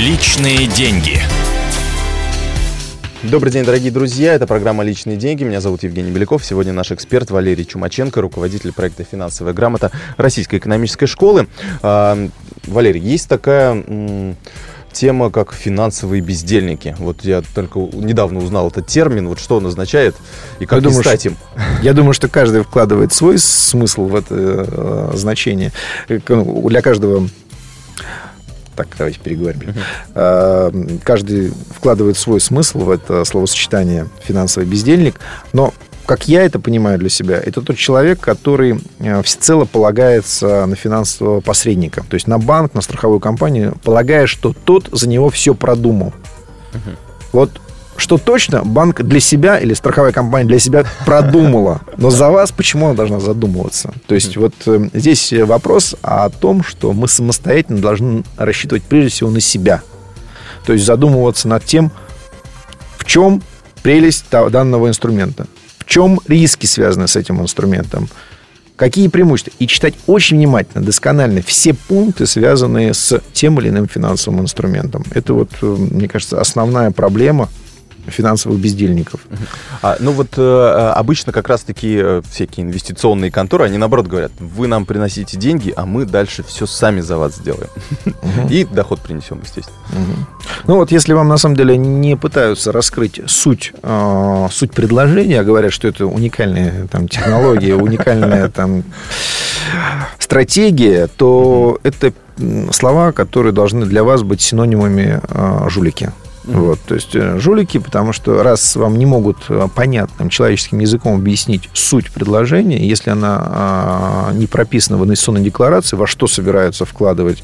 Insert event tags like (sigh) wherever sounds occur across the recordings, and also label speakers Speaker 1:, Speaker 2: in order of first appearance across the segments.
Speaker 1: Личные деньги.
Speaker 2: Добрый день, дорогие друзья. Это программа «Личные деньги». Меня зовут Евгений Беляков. Сегодня наш эксперт Валерий Чумаченко, руководитель проекта «Финансовая грамота» Российской экономической школы. А, Валерий, есть такая тема, как финансовые бездельники. Вот я только недавно узнал этот термин. Вот что он означает и как
Speaker 3: Я
Speaker 2: не
Speaker 3: думаю,
Speaker 2: стать им? (laughs)
Speaker 3: Я думаю, что каждый вкладывает свой смысл в это э, значение. Э, к- Для каждого... Так, давайте переговорим. Э, Каждый вкладывает свой смысл в это словосочетание «финансовый бездельник». Но, как я это понимаю для себя, это тот человек, который э, всецело полагается на финансового посредника. То есть на банк, на страховую компанию, полагая, что тот за него все продумал. Вот что точно банк для себя или страховая компания для себя продумала. Но за вас почему она должна задумываться? То есть вот э, здесь вопрос о том, что мы самостоятельно должны рассчитывать прежде всего на себя. То есть задумываться над тем, в чем прелесть данного инструмента, в чем риски, связанные с этим инструментом, какие преимущества. И читать очень внимательно, досконально все пункты, связанные с тем или иным финансовым инструментом. Это вот, э, мне кажется, основная проблема финансовых бездельников.
Speaker 2: А, ну вот э, обычно как раз такие всякие инвестиционные конторы, они наоборот говорят, вы нам приносите деньги, а мы дальше все сами за вас сделаем. И доход принесем, естественно.
Speaker 3: Мгм. Ну вот, если вам на самом деле не пытаются раскрыть суть, э, суть предложения, а говорят, что это уникальная там, технология, уникальная там, стратегия, то это м, слова, которые должны для вас быть синонимами э, жулики. Вот, то есть э, жулики, потому что раз вам не могут э, понятным человеческим языком объяснить суть предложения, если она а, не прописана в инвестиционной декларации, во что собираются вкладывать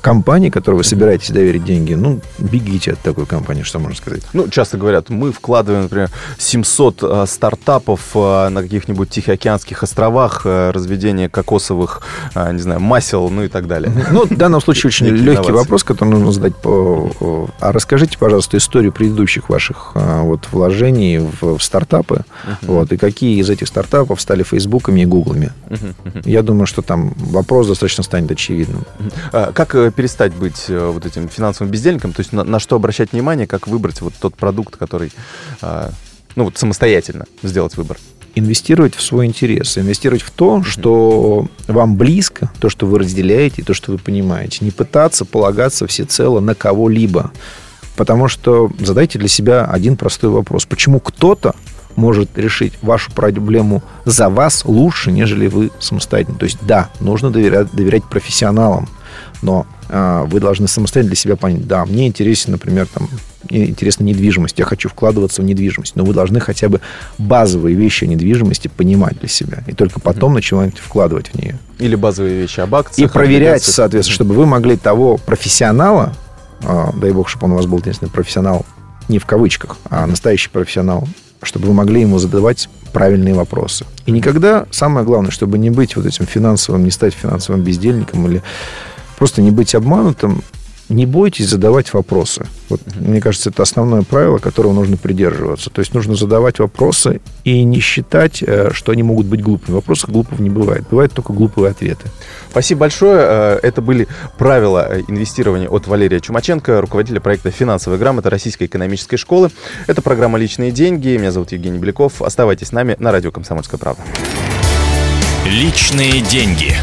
Speaker 3: компании, которой вы собираетесь доверить деньги, ну, бегите от такой компании, что можно сказать.
Speaker 2: Ну, часто говорят, мы вкладываем, например, 700 э, стартапов э, на каких-нибудь Тихоокеанских островах, э, разведение кокосовых, э, не знаю, масел, ну и так далее.
Speaker 3: Ну, в данном случае очень легкий
Speaker 2: инновации.
Speaker 3: вопрос, который нужно задать. По... А расскажите, пожалуйста, историю предыдущих ваших а, вот, вложений в, в стартапы. Вот, и какие из этих стартапов стали Фейсбуками и Гуглами. Я думаю, что там вопрос достаточно станет очевидным.
Speaker 2: А Как перестать быть э, вот этим финансовым бездельником? То есть на, на что обращать внимание, как выбрать вот тот продукт, который, э, ну вот самостоятельно сделать выбор?
Speaker 3: инвестировать в свой интерес, инвестировать в то, что вам близко, то, что вы разделяете, то, что вы понимаете. Не пытаться полагаться всецело на кого-либо. Потому что задайте для себя один простой вопрос. Почему кто-то может решить вашу проблему за вас лучше, нежели вы самостоятельно? То есть, да, нужно доверять, доверять профессионалам, но а, вы должны самостоятельно для себя понять, да, мне интересен, например, там, интересна недвижимость, я хочу вкладываться в недвижимость, но вы должны хотя бы базовые вещи о недвижимости понимать для себя, и только потом начинать вкладывать в нее.
Speaker 2: Или базовые вещи об акциях?
Speaker 3: И проверять, соответственно, чтобы вы могли того профессионала, а, дай бог, чтобы он у вас был, единственный профессионал, не в кавычках, а настоящий профессионал, чтобы вы могли ему задавать правильные вопросы. И никогда, самое главное, чтобы не быть вот этим финансовым, не стать финансовым бездельником или просто не быть обманутым, не бойтесь задавать вопросы. Вот, мне кажется, это основное правило, которого нужно придерживаться. То есть нужно задавать вопросы и не считать, э, что они могут быть глупыми. Вопросов глупых не бывает. Бывают только глупые ответы.
Speaker 2: Спасибо большое. Э, Это были правила э, инвестирования от Валерия Чумаченко, руководителя проекта «Финансовая грамота» Российской экономической школы. Это программа «Личные деньги». Меня зовут Евгений Беляков. Оставайтесь с нами на радио «Комсомольская правда».
Speaker 1: Личные деньги.